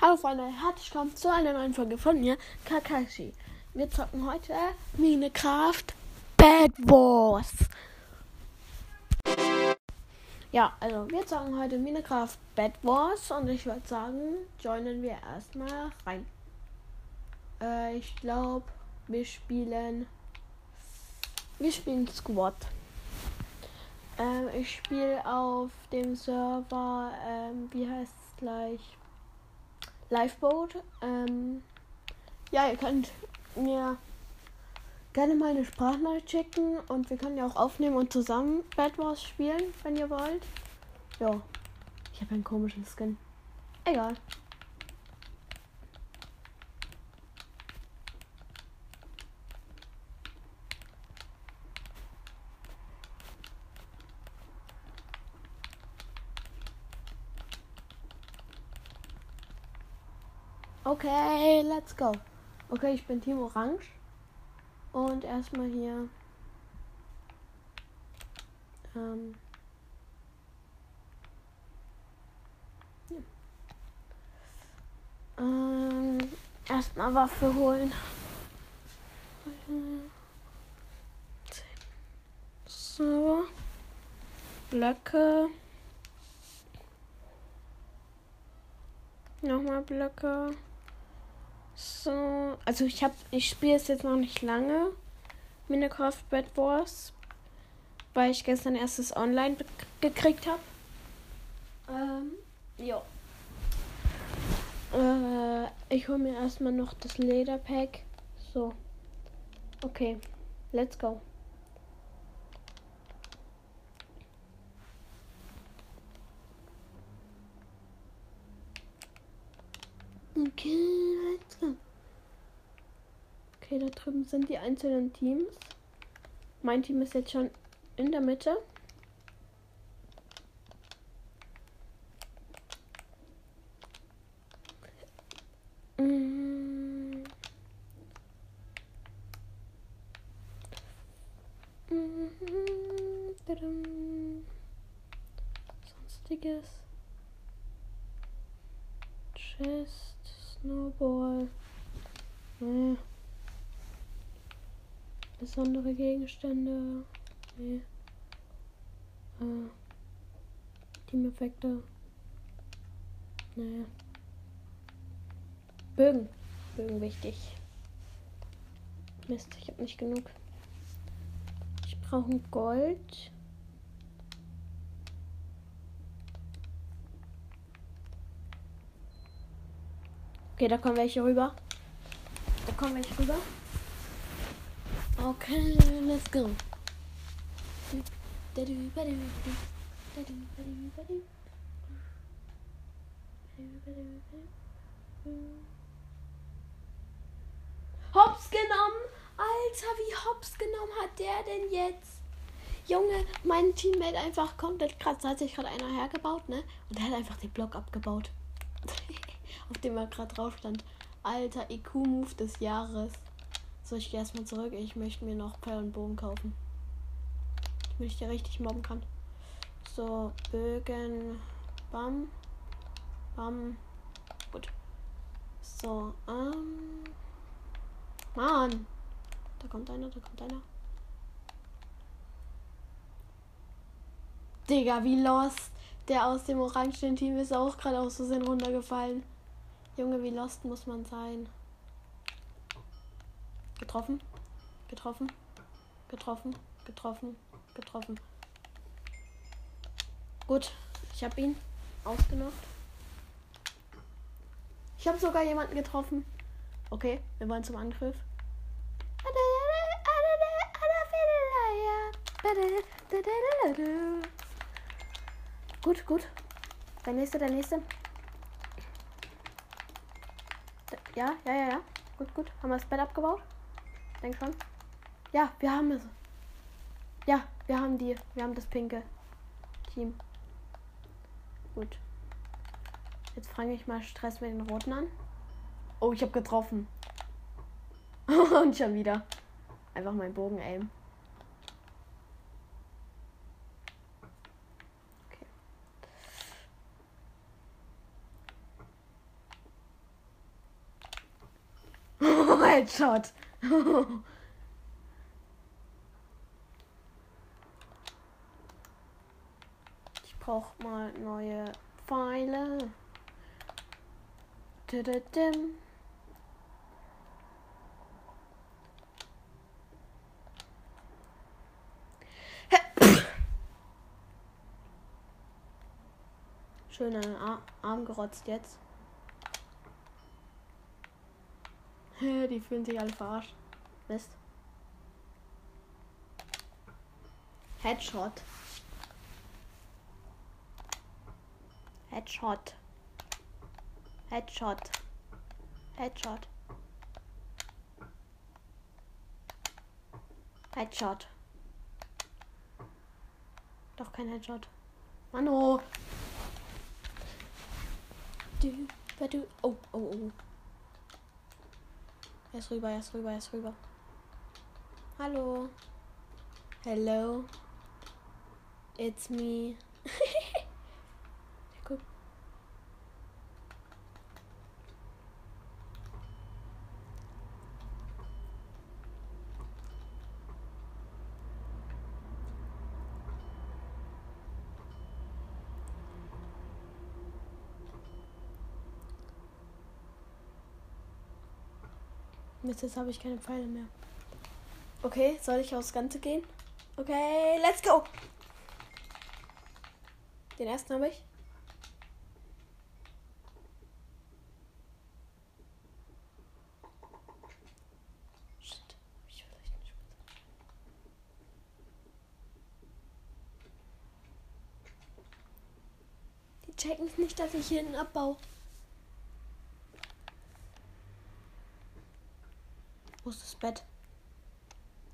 Hallo Freunde, herzlich willkommen zu einer neuen Folge von mir, Kakashi. Wir zocken heute Minecraft Bad Wars. Ja, also wir zocken heute Minecraft Bad Wars und ich würde sagen, joinen wir erstmal rein. Äh, ich glaube, wir spielen. Wir spielen Squad. Ähm, ich spiele auf dem Server, ähm, wie heißt es gleich? Liveboat. Ähm, ja, ihr könnt mir gerne mal eine Sprachnachricht schicken und wir können ja auch aufnehmen und zusammen Bad Wars spielen, wenn ihr wollt. Ja, ich habe einen komischen Skin. Egal. Okay, let's go. Okay, ich bin Team Orange. Und erstmal hier. Ähm. Hier. Ähm, erstmal Waffe holen. So. Blöcke. Nochmal Blöcke. So, also ich habe, ich spiele es jetzt noch nicht lange. Minecraft Bad Wars, weil ich gestern erst das Online gekriegt habe. Ähm, ja. Äh, ich hole mir erstmal noch das Lederpack. So. Okay, let's go. Okay, let's go. Okay, da drüben sind die einzelnen Teams. Mein Team ist jetzt schon in der Mitte. Snowball. Nee. Besondere Gegenstände. Nee. Äh. Team-Effekte. Nee. Bögen. Bögen wichtig. Mist, ich habe nicht genug. Ich brauche Gold. Okay, da kommen welche rüber. Da kommen welche rüber. Okay, let's go. Hops genommen! Alter, wie hops genommen hat der denn jetzt? Junge, mein Teammate einfach komplett krass. Da hat sich gerade einer hergebaut, ne? Und der hat einfach den Block abgebaut. auf dem er gerade drauf stand. Alter IQ-Move des Jahres. So, ich gehe erstmal zurück. Ich möchte mir noch Pfeil und Bogen kaufen. Damit ich dir richtig mobben kann. So, Bögen. Bam. Bam. Gut. So, ähm. Mann. Da kommt einer, da kommt einer. Digga, wie lost. Der aus dem orangen Team ist auch gerade aus Versehen runtergefallen. Junge, wie lost muss man sein? Getroffen. Getroffen. Getroffen. Getroffen. Getroffen. Gut, ich habe ihn ausgenockt. Ich habe sogar jemanden getroffen. Okay, wir wollen zum Angriff. Gut, gut. Der nächste, der nächste. Ja, ja, ja, ja. Gut, gut. Haben wir das Bett abgebaut? Denk schon. Ja, wir haben es. Ja, wir haben die. Wir haben das pinke Team. Gut. Jetzt fange ich mal Stress mit den roten an. Oh, ich habe getroffen. Und schon wieder. Einfach mein Bogen aim. Headshot. ich brauche mal neue Pfeile. Tududim. Schön an den Arm gerotzt jetzt. Die fühlen sich alle verarscht. Mist. Headshot. Headshot. Headshot. Headshot. Headshot. Doch kein Headshot. Mano. Du, du. Oh, oh, oh. Er ist rüber, er ist rüber, er ist rüber. Hallo. Hello. It's me. Mist, jetzt habe ich keine Pfeile mehr. Okay, soll ich aufs Ganze gehen? Okay, let's go! Den ersten habe ich. Shit. Ich will euch nicht Die checken nicht, dass ich hier einen abbau. Wo ist das Bett?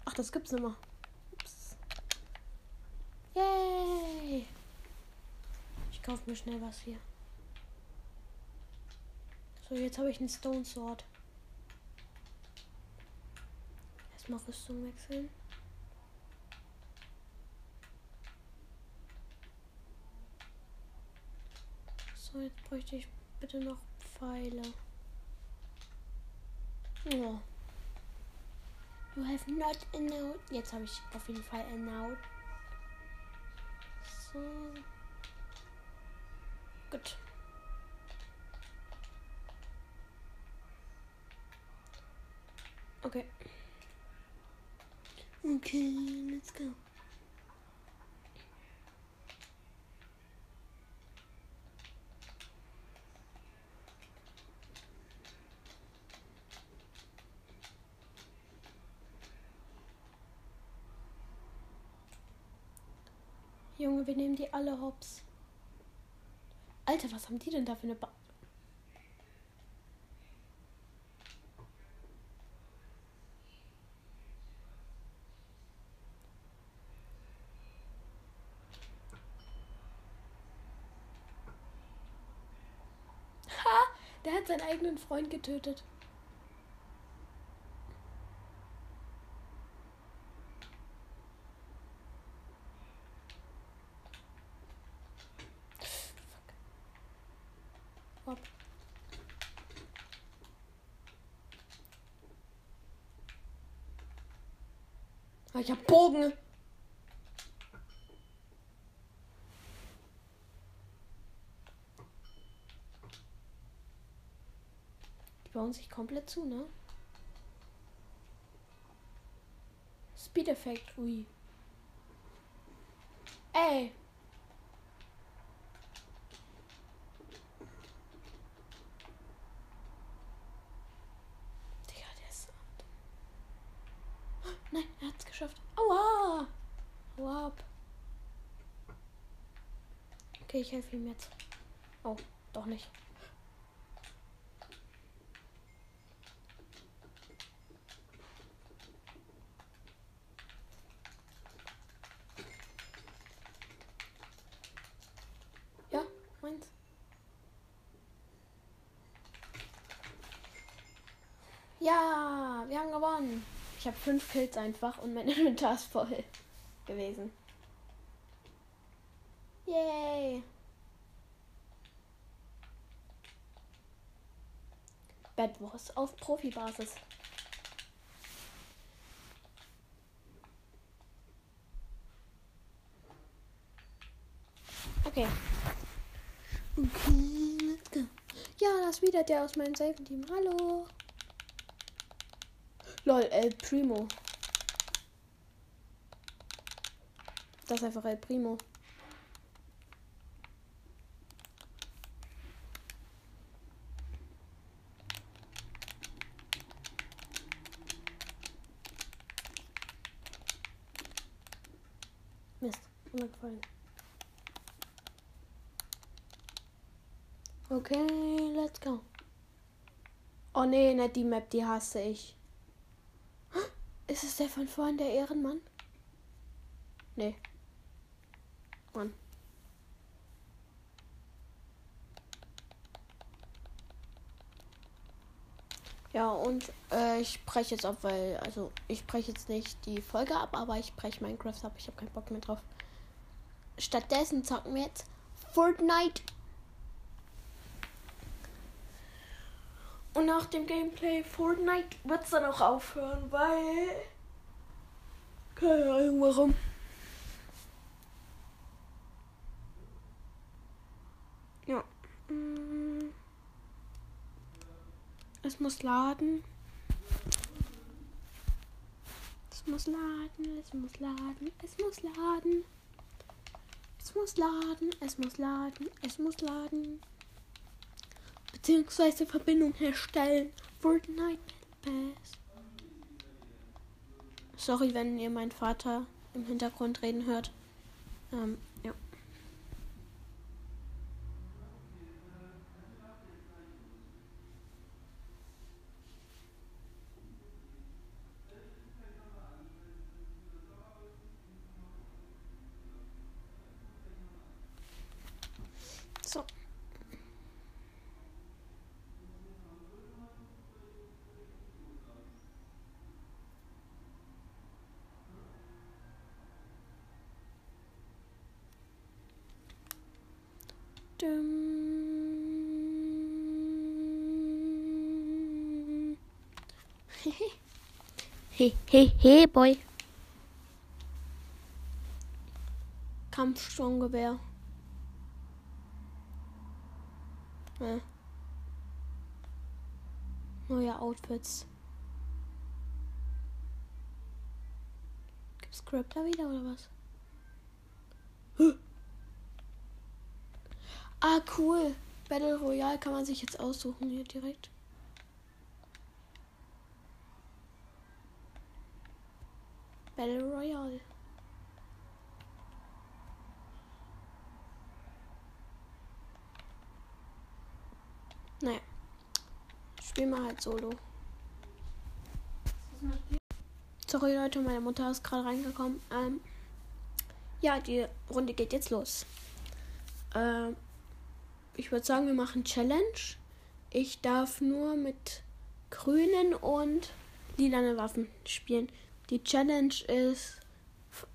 Ach, das gibt's mehr. Ups. Yay! Ich kaufe mir schnell was hier. So, jetzt habe ich einen Stone Sword. Erstmal Rüstung wechseln. So, jetzt bräuchte ich bitte noch Pfeile. Ja. You have not a note. Jetzt habe ich auf jeden Fall a note. So. Gut. Okay. Okay, let's go. Junge, wir nehmen die alle hops. Alter, was haben die denn da für eine ba Ha! Der hat seinen eigenen Freund getötet. Ah, ich hab Bogen. Die bauen sich komplett zu, ne? Speed Effekt, ui. Ey. Nein, er hat's geschafft. Aua! Hau ab. Okay, ich helfe ihm jetzt. Oh, doch nicht. Ja, meins. Ja, wir haben gewonnen. Ich habe fünf Kills einfach und mein Inventar ist voll gewesen. Yay! Bad Wars auf Profibasis. Okay. Okay, let's go. Ja, das ist wieder der aus meinem selben Team. Hallo. Lol, El Primo. Das ist einfach El Primo. Mist, runtergefallen. Okay, let's go. Oh nee, nicht die Map, die hasse ich. Ist es der von vorhin, der Ehrenmann? Nee. Mann. Ja, und äh, ich breche jetzt ab, weil, also ich breche jetzt nicht die Folge ab, aber ich breche Minecraft ab. Ich habe keinen Bock mehr drauf. Stattdessen zocken wir jetzt Fortnite. Und nach dem Gameplay Fortnite wird es dann auch aufhören, weil. Keine Ahnung warum. Ja. Mm. Es muss laden. Es muss laden, es muss laden, es muss laden. Es muss laden, es muss laden, es muss laden. Beziehungsweise Verbindung herstellen. Fortnite Pass. Sorry, wenn ihr meinen Vater im Hintergrund reden hört. Ähm, ja. So. Dum. Hey, hey, hey, boy. Kampfsturmgewehr. Ja. Neue Outfits. Gibt's Grappler wieder oder was? Huh. Ah, cool. Battle Royale kann man sich jetzt aussuchen hier direkt. Battle Royale. Naja. Spiel mal halt solo. Sorry Leute, meine Mutter ist gerade reingekommen. Ähm, ja, die Runde geht jetzt los. Ähm, ich würde sagen, wir machen Challenge. Ich darf nur mit grünen und lilanen Waffen spielen. Die Challenge ist,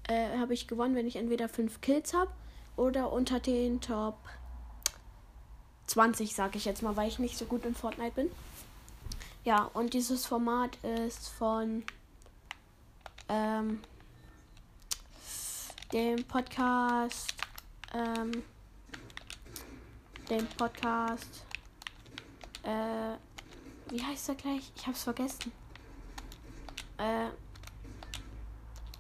äh, habe ich gewonnen, wenn ich entweder 5 Kills habe oder unter den Top 20, sage ich jetzt mal, weil ich nicht so gut in Fortnite bin. Ja, und dieses Format ist von ähm, dem Podcast, ähm, dem Podcast, äh, wie heißt er gleich? Ich hab's vergessen. Äh,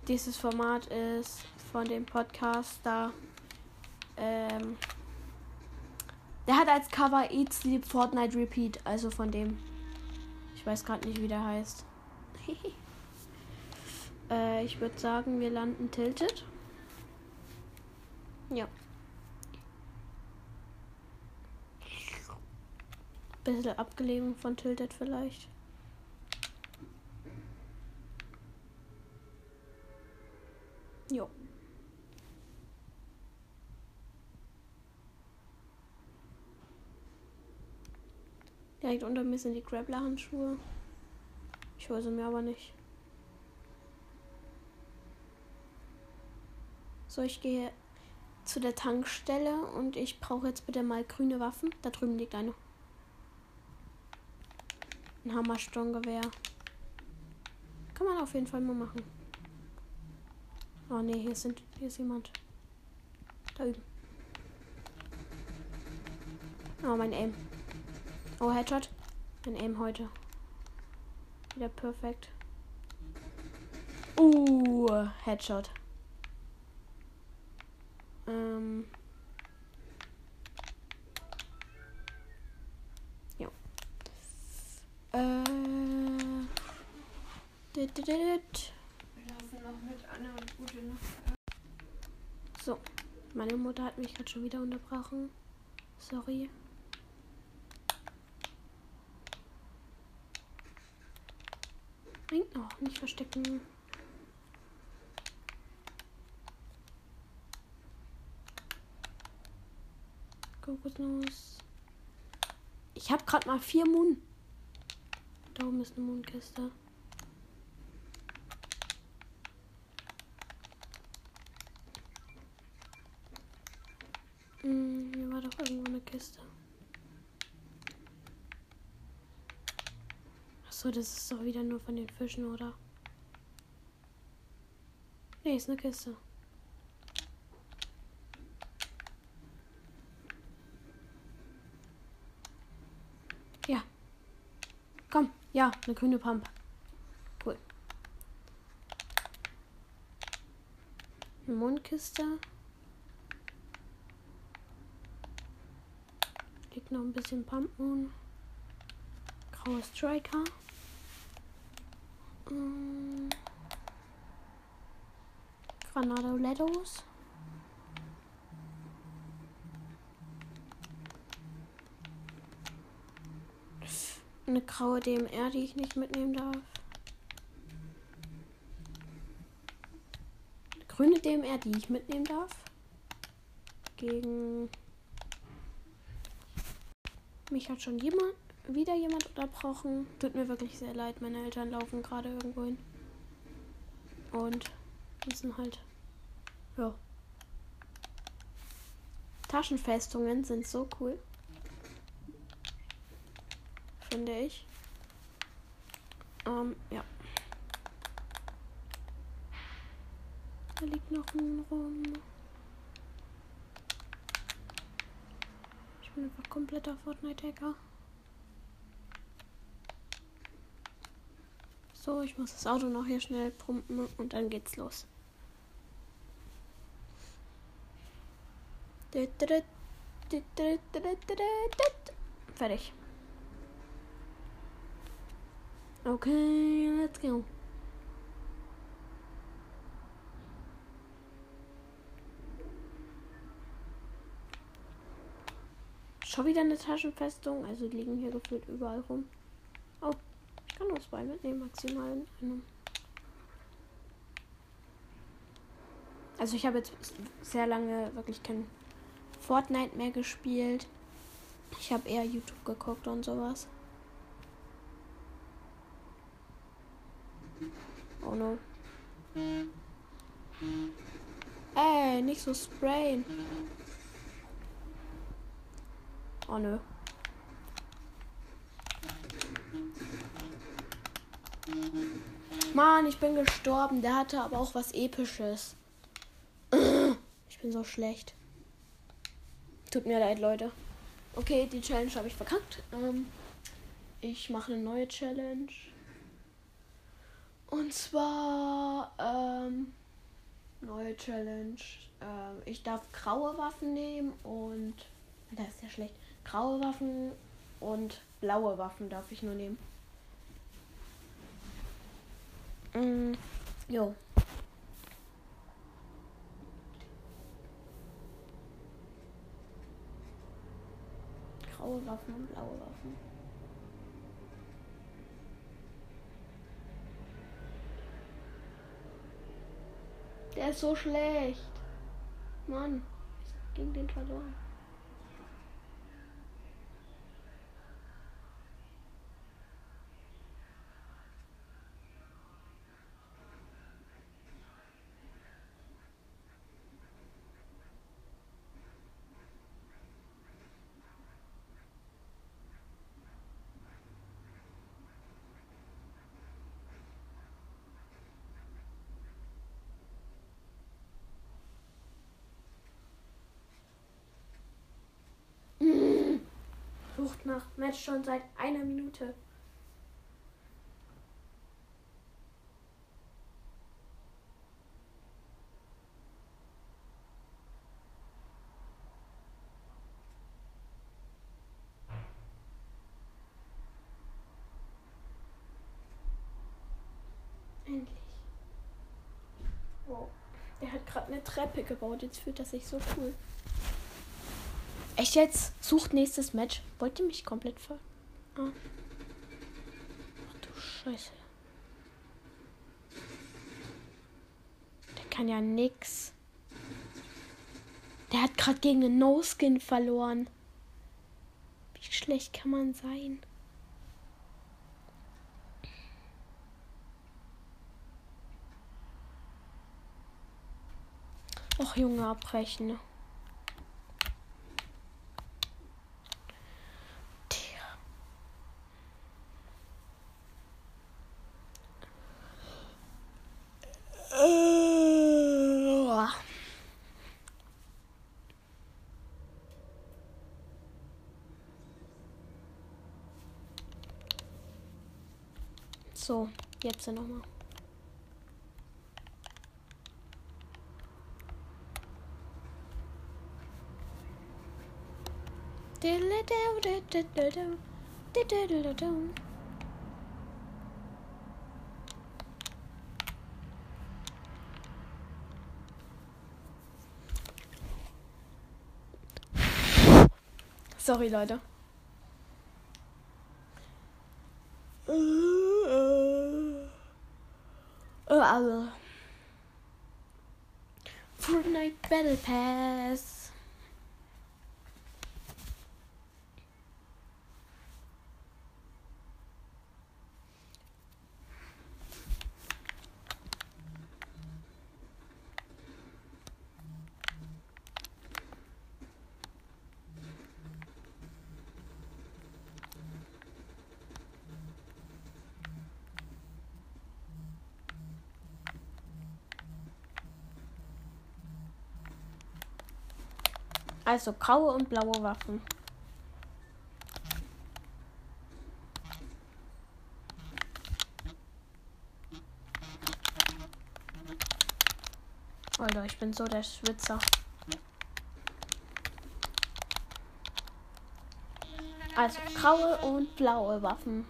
dieses Format ist von dem Podcaster, ähm, der hat als Cover Eat Sleep Fortnite Repeat, also von dem. Ich weiß gerade nicht, wie der heißt. äh, ich würde sagen, wir landen tilted. Ja. Bisschen abgelegen von tilted vielleicht. Jo. Direkt unter mir sind die Grappler-Handschuhe. Ich hole sie mir aber nicht. So, ich gehe zu der Tankstelle und ich brauche jetzt bitte mal grüne Waffen. Da drüben liegt eine. Ein Hammersturmgewehr. Kann man auf jeden Fall mal machen. Oh ne, hier sind hier ist jemand. Da üben. Oh, mein Aim. Oh, Headshot. Mein Aim heute. Wieder perfekt. Uh, Headshot. Ähm. Ja. Äh. Dit. Wir laufen noch mit Anne und Gute noch. So, meine Mutter hat mich gerade schon wieder unterbrochen. Sorry. Nein, oh, nicht verstecken. Kokosnuss. Ich habe gerade mal vier Moon. Da oben ist eine Mondkiste. Hm, hier war doch irgendwo eine Kiste. Das ist doch wieder nur von den Fischen, oder? Nee, ist eine Kiste. Ja. Komm, ja, eine grüne Pump. Cool. Eine Mondkiste. Liegt noch ein bisschen Pumpmoon. Grauer Striker. Mm. Granadolettos. Eine graue DMR, die ich nicht mitnehmen darf. Eine grüne DMR, die ich mitnehmen darf. Gegen. Mich hat schon jemand, wieder jemand unterbrochen. Tut mir wirklich sehr leid, meine Eltern laufen gerade irgendwo hin. Und müssen halt. Ja. Taschenfestungen sind so cool. Finde ich. Ähm, ja. Da liegt noch ein rum. Ich bin einfach kompletter Fortnite-Hacker. So, ich muss das Auto noch hier schnell pumpen und dann geht's los. Fertig. Okay, let's go. Schon wieder eine Taschenfestung, also liegen hier gefühlt überall rum. Kann nur zwei mitnehmen, maximal eine. Also ich habe jetzt sehr lange wirklich kein Fortnite mehr gespielt. Ich habe eher YouTube geguckt und sowas. Oh no. Ey, nicht so sprayen. Oh nö. Mann, ich bin gestorben. Der hatte aber auch was Episches. Ich bin so schlecht. Tut mir leid, Leute. Okay, die Challenge habe ich verkackt. Ähm, ich mache eine neue Challenge. Und zwar, ähm, neue Challenge. Ähm, ich darf graue Waffen nehmen und. Das ist ja schlecht. Graue Waffen und blaue Waffen darf ich nur nehmen. Mm, jo. Graue Waffen und blaue Waffen. Der ist so schlecht. Mann, ich gegen den verloren. Sucht nach Match schon seit einer Minute. Endlich. Wow. Der hat gerade eine Treppe gebaut. Jetzt fühlt das sich so cool. Echt jetzt? Sucht nächstes Match. Wollt ihr mich komplett ver... Ah. Ach du Scheiße. Der kann ja nix. Der hat gerade gegen einen No-Skin verloren. Wie schlecht kann man sein? Och, Junge, abbrechen. Tja. Äh. So, jetzt nochmal. Sorry, Leute. Also. Fortnite Battle Pass. Also graue und blaue Waffen. Alter, ich bin so der Schwitzer. Also graue und blaue Waffen.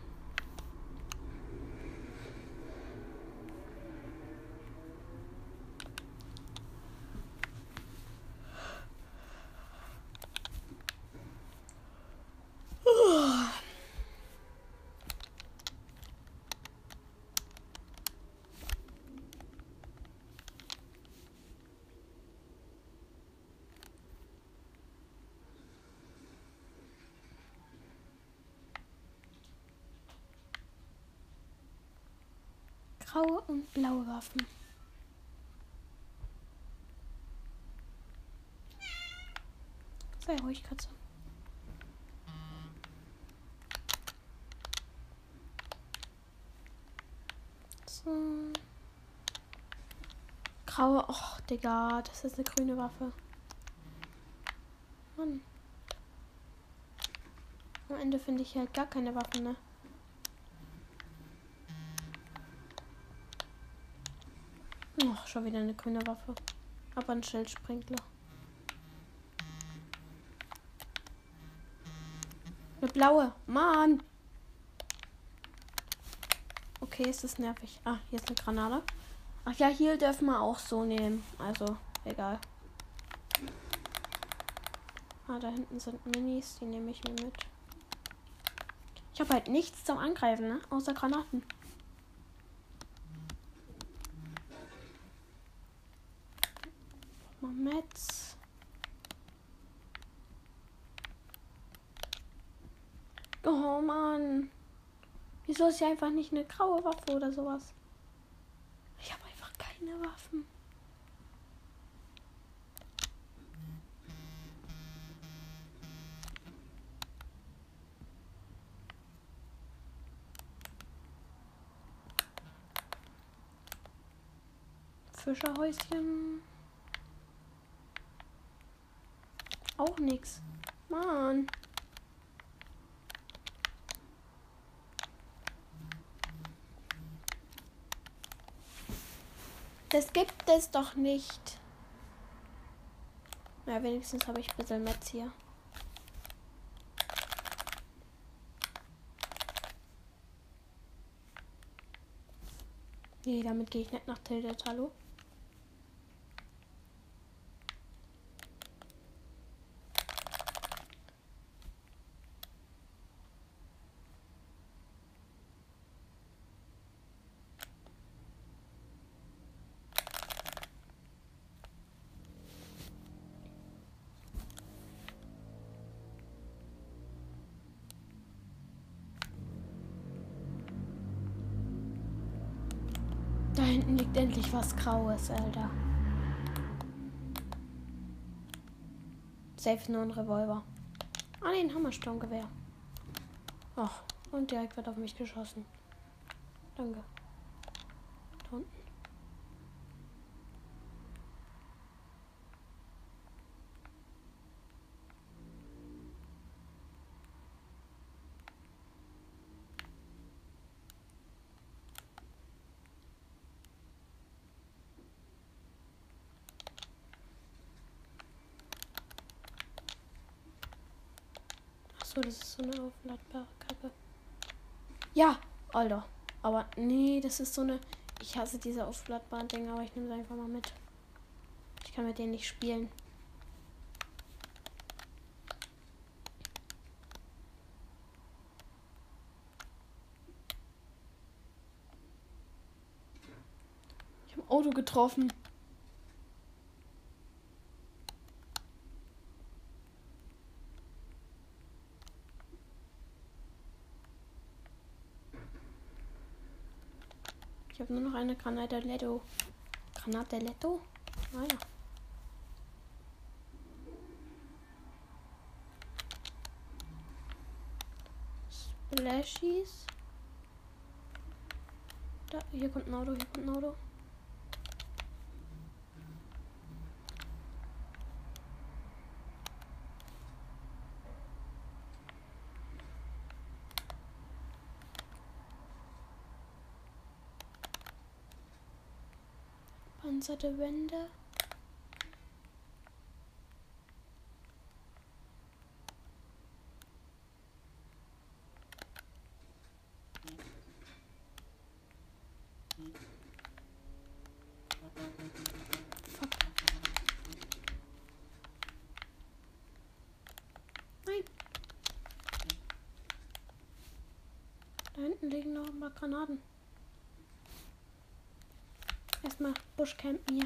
graue und blaue Waffen. Sei ruhig, Katze. So. Graue. Och, Digga, das ist eine grüne Waffe. Mann. Am Ende finde ich halt gar keine Waffen, ne? Ach, schon wieder eine grüne Waffe. Aber ein Schildsprinkler. Eine blaue. Mann. Okay, ist das nervig. Ah, hier ist eine Granate. Ach ja, hier dürfen wir auch so nehmen. Also, egal. Ah, da hinten sind Minis. Die nehme ich mir mit. Ich habe halt nichts zum Angreifen, ne? Außer Granaten. Ist hier einfach nicht eine graue Waffe oder sowas? Ich habe einfach keine Waffen. Fischerhäuschen. Auch nix. Mann. Das gibt es doch nicht. Na, wenigstens habe ich ein bisschen Metz hier. Nee, damit gehe ich nicht nach Tildetalo. Da was Graues, Alter. Safe nur ein Revolver. Ah, nee, ein Hammersturmgewehr. Ach, und direkt wird auf mich geschossen. Danke. Da unten. Achso, das ist so eine aufladbare Kappe. Ja, Alter. Aber nee, das ist so eine. Ich hasse diese aufladbaren Dinger, aber ich nehme sie einfach mal mit. Ich kann mit denen nicht spielen. Ich habe ein Auto getroffen. Ich habe nur noch eine Granadeletto. Granadeletto? Naja. Splashies. Da, hier kommt ein Auto, hier kommt ein Auto. Panzerte Wände. Nein. Da hinten liegen noch ein paar Granaten. Erstmal Buschcampen hier.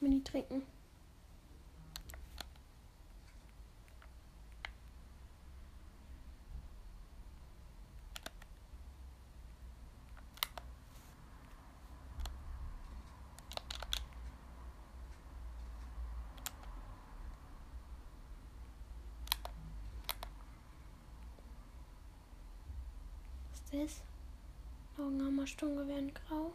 Mini trinken. Was ist das? Grau.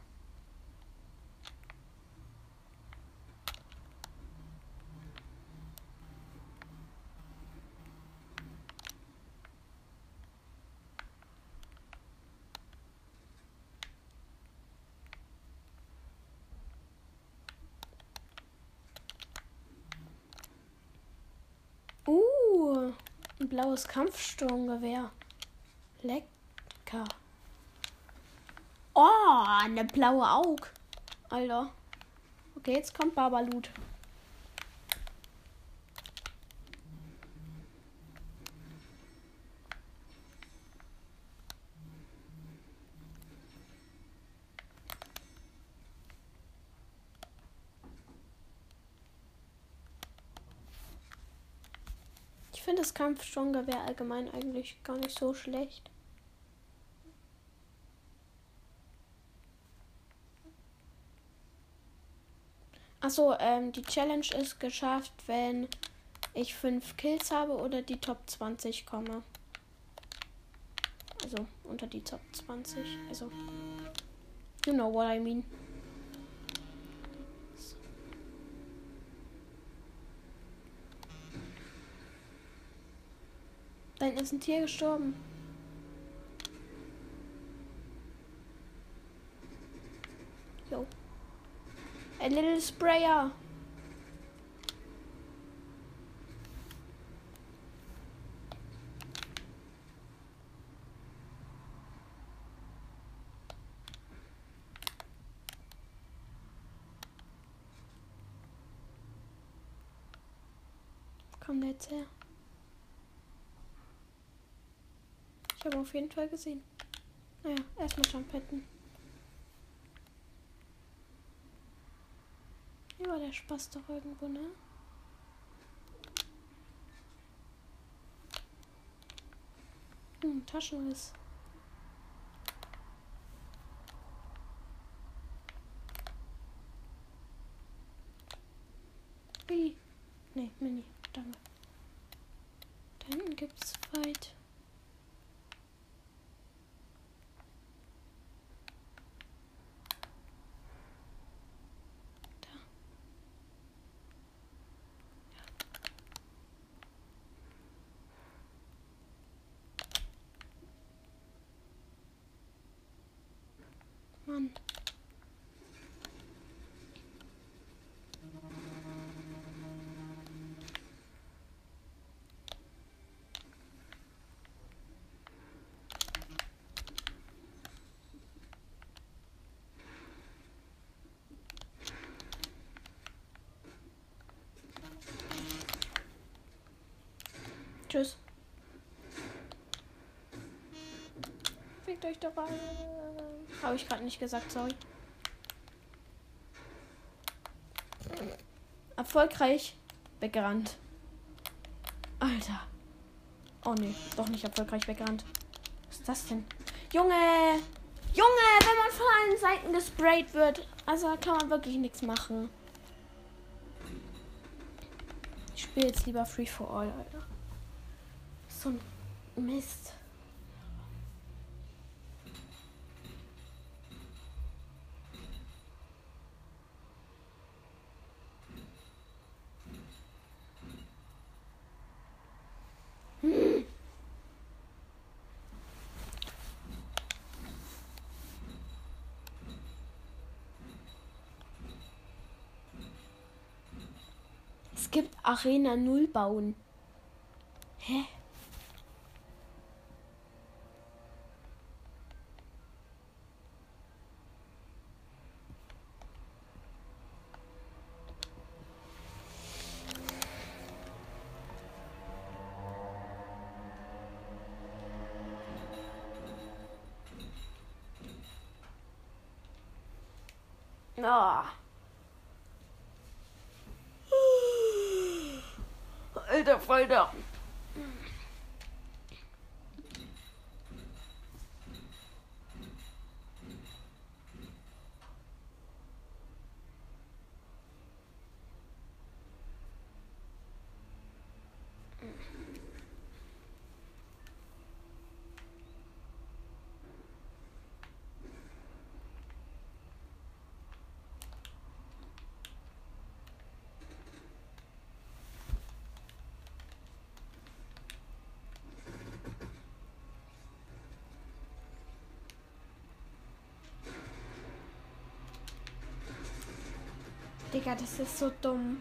Uh, ein blaues Kampfsturmgewehr. Lecker. Oh, eine blaue Aug. Alter. Okay, jetzt kommt Babalut. Das Kampfsturmgewehr allgemein eigentlich gar nicht so schlecht. Achso, ähm, die Challenge ist geschafft, wenn ich 5 Kills habe oder die Top 20 komme. Also unter die Top 20. Also, you know what I mean. Da hinten ist ein Tier gestorben. Jo. A little sprayer. Kommt der jetzt her? Ich habe auf jeden Fall gesehen. Naja, erstmal Jumpetten. Hier war der Spaß doch irgendwo, ne? Hm, Taschenriss. Wie? Nee, Mini. Danke. Da hinten gibt's weit. Da. Ja. Mann. Tschüss. Fickt euch doch alle. Habe ich gerade nicht gesagt, sorry. Erfolgreich weggerannt. Alter. Oh nee, doch nicht erfolgreich weggerannt. Was ist das denn? Junge! Junge, wenn man von allen Seiten gesprayt wird, also kann man wirklich nichts machen. Ich spiele jetzt lieber Free for All, Alter. So ein Mist. Es gibt Arena 0 bauen. Ah. Alter Falter. Digga, das ist so dumm.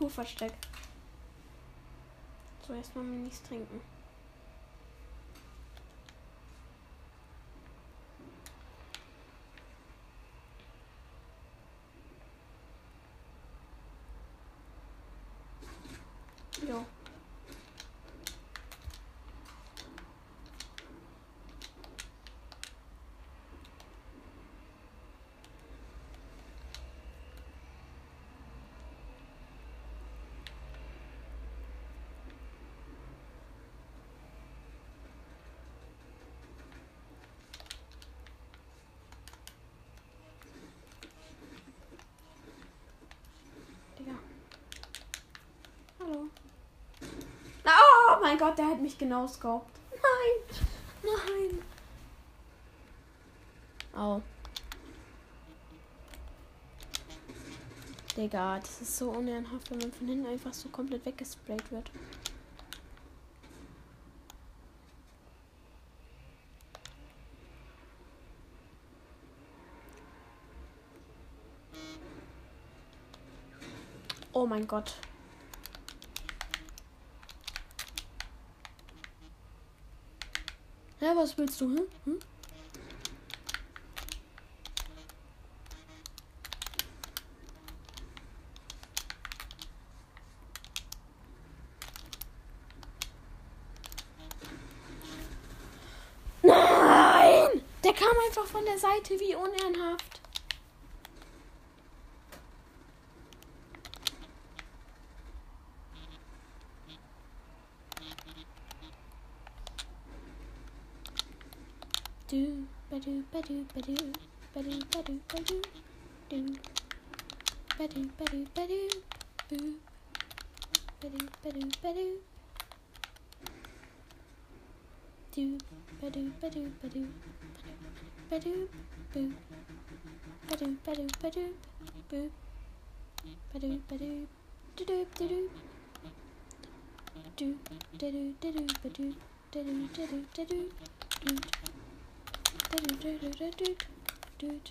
Kuhversteck. So, erstmal Minis trinken. Jo. Gott, der hat mich genau scoped. Nein! Nein! Au. Digga, das ist so unehrenhaft, wenn man von hinten einfach so komplett weggesprayt wird. Oh mein Gott. Was willst du? Hm? Hm? Nein! Der kam einfach von der Seite, wie unehrenhaft. badoo, badoo, do, badoo, do, Badoo, do, do. boo. do, badoo, do, Doo, do, do. badoo, do, badoo, do, Badoo, do, do. boo. do, badoo, doo-doo, doo-doo. Do, do, do, do, do, do, do, do, do, do, do, do. Dude.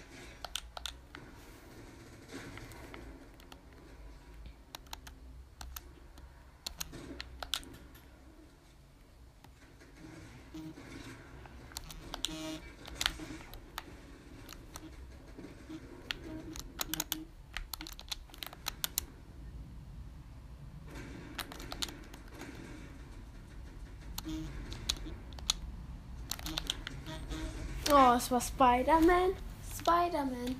Oh, es war Spider-Man. Spider-Man.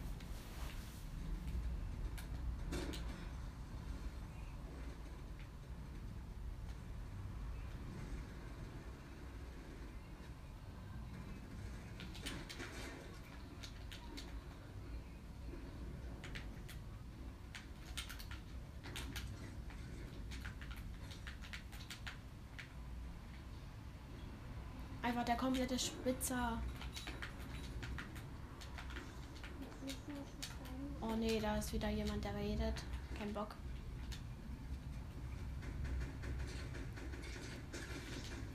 Einfach der komplette Spitzer. Oh nee, da ist wieder jemand, der redet. Kein Bock.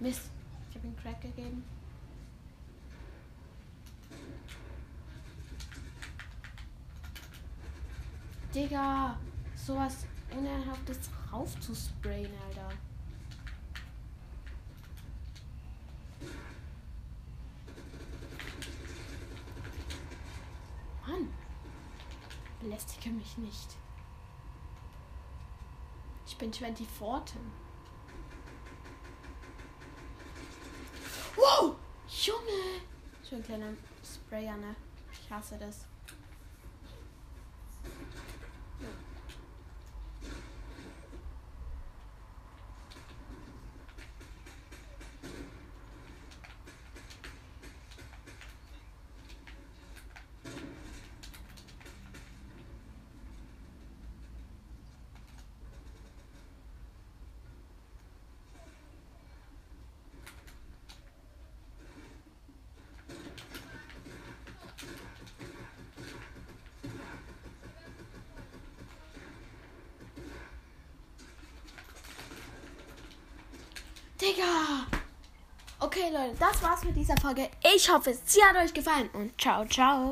Mist, ich habe ihm Crack gegeben. Digga, sowas Unerhaftes raufzusprayen, Alter. Mann, mich nicht. Ich bin 24. Wow! Junge! So ein kleiner Sprayer, ne? Ich hasse das. Leute, das war's mit dieser Folge. Ich hoffe, sie hat euch gefallen und ciao, ciao.